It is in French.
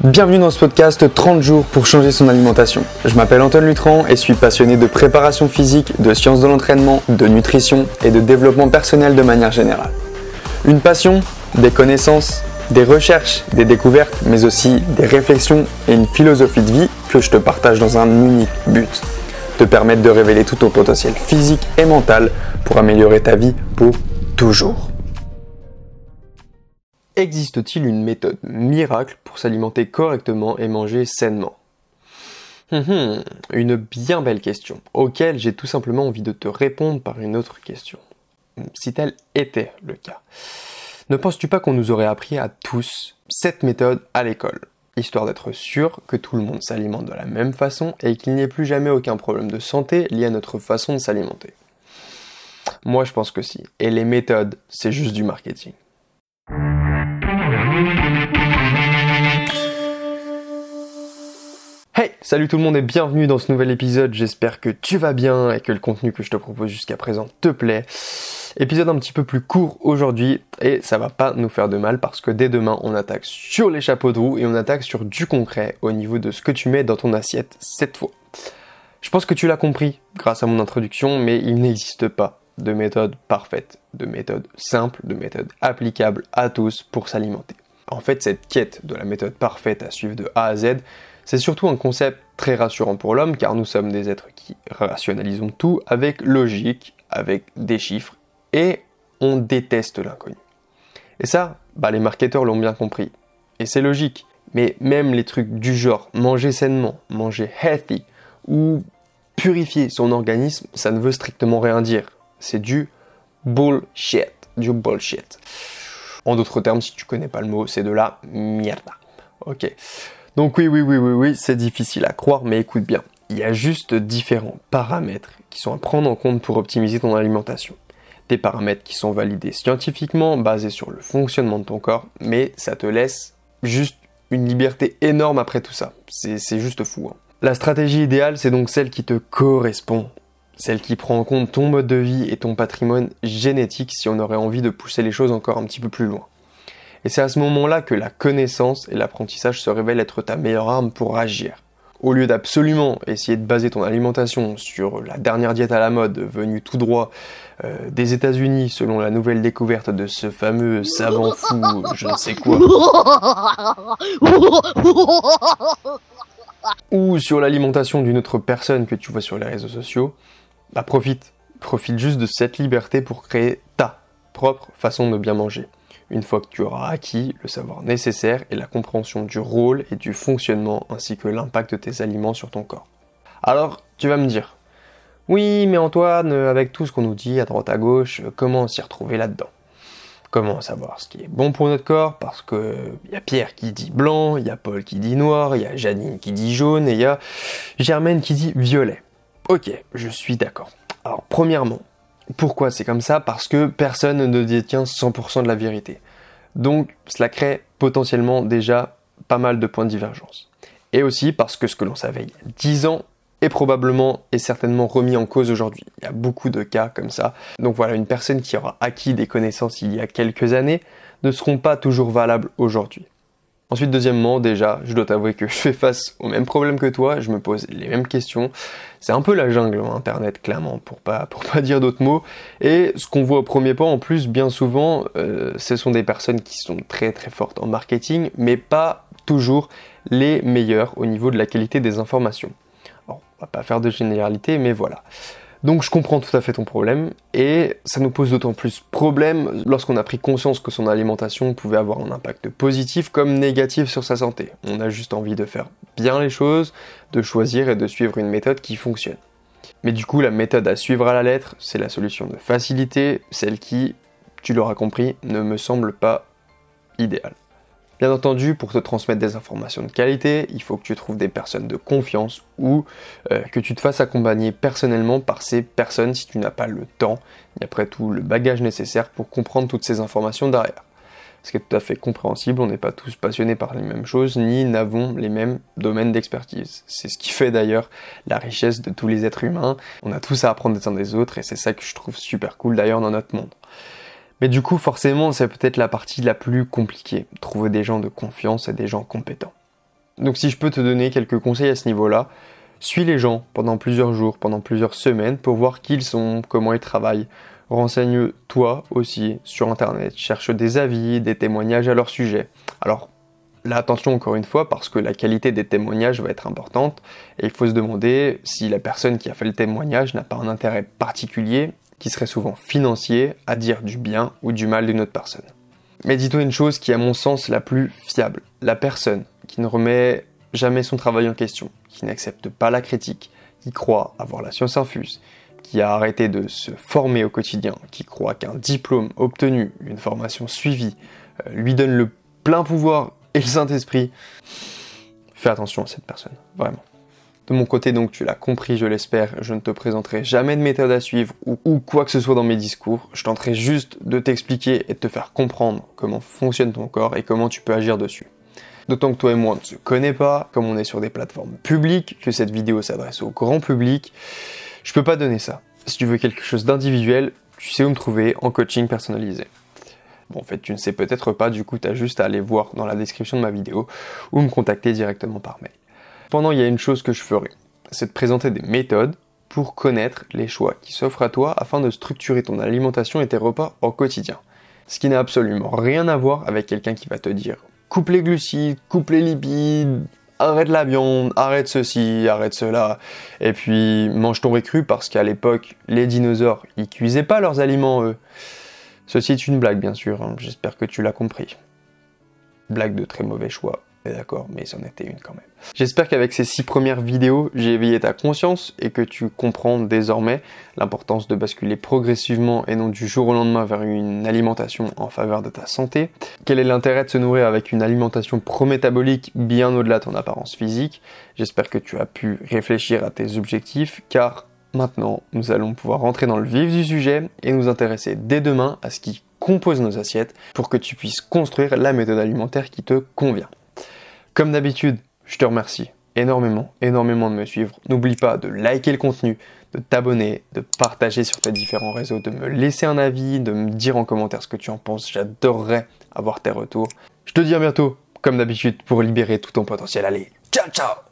Bienvenue dans ce podcast 30 jours pour changer son alimentation. Je m'appelle Antoine Lutran et suis passionné de préparation physique, de sciences de l'entraînement, de nutrition et de développement personnel de manière générale. Une passion, des connaissances, des recherches, des découvertes, mais aussi des réflexions et une philosophie de vie que je te partage dans un unique but. Te permettre de révéler tout ton potentiel physique et mental pour améliorer ta vie pour toujours. Existe-t-il une méthode miracle pour s'alimenter correctement et manger sainement? Hum, hum, Une bien belle question, auquel j'ai tout simplement envie de te répondre par une autre question. Si tel était le cas. Ne penses-tu pas qu'on nous aurait appris à tous cette méthode à l'école Histoire d'être sûr que tout le monde s'alimente de la même façon et qu'il n'y ait plus jamais aucun problème de santé lié à notre façon de s'alimenter? Moi je pense que si. Et les méthodes, c'est juste du marketing. Salut tout le monde et bienvenue dans ce nouvel épisode. J'espère que tu vas bien et que le contenu que je te propose jusqu'à présent te plaît. Épisode un petit peu plus court aujourd'hui et ça va pas nous faire de mal parce que dès demain on attaque sur les chapeaux de roue et on attaque sur du concret au niveau de ce que tu mets dans ton assiette cette fois. Je pense que tu l'as compris grâce à mon introduction, mais il n'existe pas de méthode parfaite, de méthode simple, de méthode applicable à tous pour s'alimenter. En fait, cette quête de la méthode parfaite à suivre de A à Z, c'est surtout un concept très rassurant pour l'homme car nous sommes des êtres qui rationalisons tout avec logique, avec des chiffres et on déteste l'inconnu. Et ça, bah, les marketeurs l'ont bien compris. Et c'est logique. Mais même les trucs du genre manger sainement, manger healthy ou purifier son organisme, ça ne veut strictement rien dire. C'est du bullshit. Du bullshit. En d'autres termes, si tu connais pas le mot, c'est de la merde. Ok. Donc oui, oui, oui, oui, oui, c'est difficile à croire, mais écoute bien. Il y a juste différents paramètres qui sont à prendre en compte pour optimiser ton alimentation. Des paramètres qui sont validés scientifiquement, basés sur le fonctionnement de ton corps, mais ça te laisse juste une liberté énorme après tout ça. C'est juste fou. Hein. La stratégie idéale, c'est donc celle qui te correspond. Celle qui prend en compte ton mode de vie et ton patrimoine génétique si on aurait envie de pousser les choses encore un petit peu plus loin. Et c'est à ce moment-là que la connaissance et l'apprentissage se révèlent être ta meilleure arme pour agir. Au lieu d'absolument essayer de baser ton alimentation sur la dernière diète à la mode venue tout droit euh, des États-Unis selon la nouvelle découverte de ce fameux savant fou, je ne sais quoi, ou sur l'alimentation d'une autre personne que tu vois sur les réseaux sociaux, bah profite, profite juste de cette liberté pour créer ta propre façon de bien manger une fois que tu auras acquis le savoir nécessaire et la compréhension du rôle et du fonctionnement ainsi que l'impact de tes aliments sur ton corps. Alors, tu vas me dire, oui, mais Antoine, avec tout ce qu'on nous dit à droite à gauche, comment s'y retrouver là-dedans? Comment savoir ce qui est bon pour notre corps? Parce que y a Pierre qui dit blanc, il y a Paul qui dit noir, il y a Janine qui dit jaune et il y a Germaine qui dit violet. Ok, je suis d'accord. Alors, premièrement, pourquoi c'est comme ça? Parce que personne ne détient 100% de la vérité. Donc cela crée potentiellement déjà pas mal de points de divergence. Et aussi parce que ce que l'on savait il y a 10 ans est probablement et certainement remis en cause aujourd'hui. Il y a beaucoup de cas comme ça. Donc voilà, une personne qui aura acquis des connaissances il y a quelques années ne seront pas toujours valables aujourd'hui. Ensuite, deuxièmement, déjà, je dois t'avouer que je fais face au même problème que toi, je me pose les mêmes questions. C'est un peu la jungle, hein, Internet, clairement, pour pas, pour pas dire d'autres mots. Et ce qu'on voit au premier pas, en plus, bien souvent, euh, ce sont des personnes qui sont très très fortes en marketing, mais pas toujours les meilleures au niveau de la qualité des informations. Alors, on va pas faire de généralité, mais voilà. Donc je comprends tout à fait ton problème et ça nous pose d'autant plus problème lorsqu'on a pris conscience que son alimentation pouvait avoir un impact positif comme négatif sur sa santé. On a juste envie de faire bien les choses, de choisir et de suivre une méthode qui fonctionne. Mais du coup, la méthode à suivre à la lettre, c'est la solution de facilité, celle qui, tu l'auras compris, ne me semble pas idéale. Bien entendu, pour te transmettre des informations de qualité, il faut que tu trouves des personnes de confiance ou euh, que tu te fasses accompagner personnellement par ces personnes si tu n'as pas le temps et après tout le bagage nécessaire pour comprendre toutes ces informations derrière. Ce qui est tout à fait compréhensible, on n'est pas tous passionnés par les mêmes choses, ni n'avons les mêmes domaines d'expertise. C'est ce qui fait d'ailleurs la richesse de tous les êtres humains. On a tous à apprendre des uns des autres et c'est ça que je trouve super cool d'ailleurs dans notre monde. Mais du coup, forcément, c'est peut-être la partie la plus compliquée, trouver des gens de confiance et des gens compétents. Donc si je peux te donner quelques conseils à ce niveau-là, suis les gens pendant plusieurs jours, pendant plusieurs semaines pour voir qui ils sont, comment ils travaillent. Renseigne-toi aussi sur Internet, cherche des avis, des témoignages à leur sujet. Alors Là, attention encore une fois, parce que la qualité des témoignages va être importante, et il faut se demander si la personne qui a fait le témoignage n'a pas un intérêt particulier, qui serait souvent financier, à dire du bien ou du mal d'une autre personne. Mais dis-toi une chose qui est à mon sens la plus fiable. La personne qui ne remet jamais son travail en question, qui n'accepte pas la critique, qui croit avoir la science infuse, qui a arrêté de se former au quotidien, qui croit qu'un diplôme obtenu, une formation suivie, euh, lui donne le plein pouvoir et le Saint-Esprit. Fais attention à cette personne, vraiment. De mon côté, donc, tu l'as compris, je l'espère, je ne te présenterai jamais de méthode à suivre ou, quoi que ce soit dans mes discours. Je tenterai juste de t'expliquer et de te faire comprendre comment fonctionne ton corps et comment tu peux agir dessus. D'autant que toi et moi on ne se connaît pas, comme on est sur des plateformes publiques, que cette vidéo s'adresse au grand public, je peux pas donner ça. Si tu veux quelque chose d'individuel, tu sais où me trouver en coaching personnalisé. Bon, en fait, tu ne sais peut-être pas, du coup, tu as juste à aller voir dans la description de ma vidéo ou me contacter directement par mail. Pendant, il y a une chose que je ferai, c'est de présenter des méthodes pour connaître les choix qui s'offrent à toi afin de structurer ton alimentation et tes repas au quotidien. Ce qui n'a absolument rien à voir avec quelqu'un qui va te dire coupe les glucides, coupe les lipides, arrête la viande, arrête ceci, arrête cela, et puis mange ton riz cru parce qu'à l'époque, les dinosaures, ils cuisaient pas leurs aliments eux. Ceci est une blague, bien sûr, hein. j'espère que tu l'as compris. Blague de très mauvais choix, d'accord, mais c'en était une quand même. J'espère qu'avec ces six premières vidéos, j'ai éveillé ta conscience et que tu comprends désormais l'importance de basculer progressivement et non du jour au lendemain vers une alimentation en faveur de ta santé. Quel est l'intérêt de se nourrir avec une alimentation prométabolique bien au-delà de ton apparence physique? J'espère que tu as pu réfléchir à tes objectifs car Maintenant, nous allons pouvoir rentrer dans le vif du sujet et nous intéresser dès demain à ce qui compose nos assiettes pour que tu puisses construire la méthode alimentaire qui te convient. Comme d'habitude, je te remercie énormément, énormément de me suivre. N'oublie pas de liker le contenu, de t'abonner, de partager sur tes différents réseaux, de me laisser un avis, de me dire en commentaire ce que tu en penses. J'adorerais avoir tes retours. Je te dis à bientôt, comme d'habitude, pour libérer tout ton potentiel. Allez, ciao ciao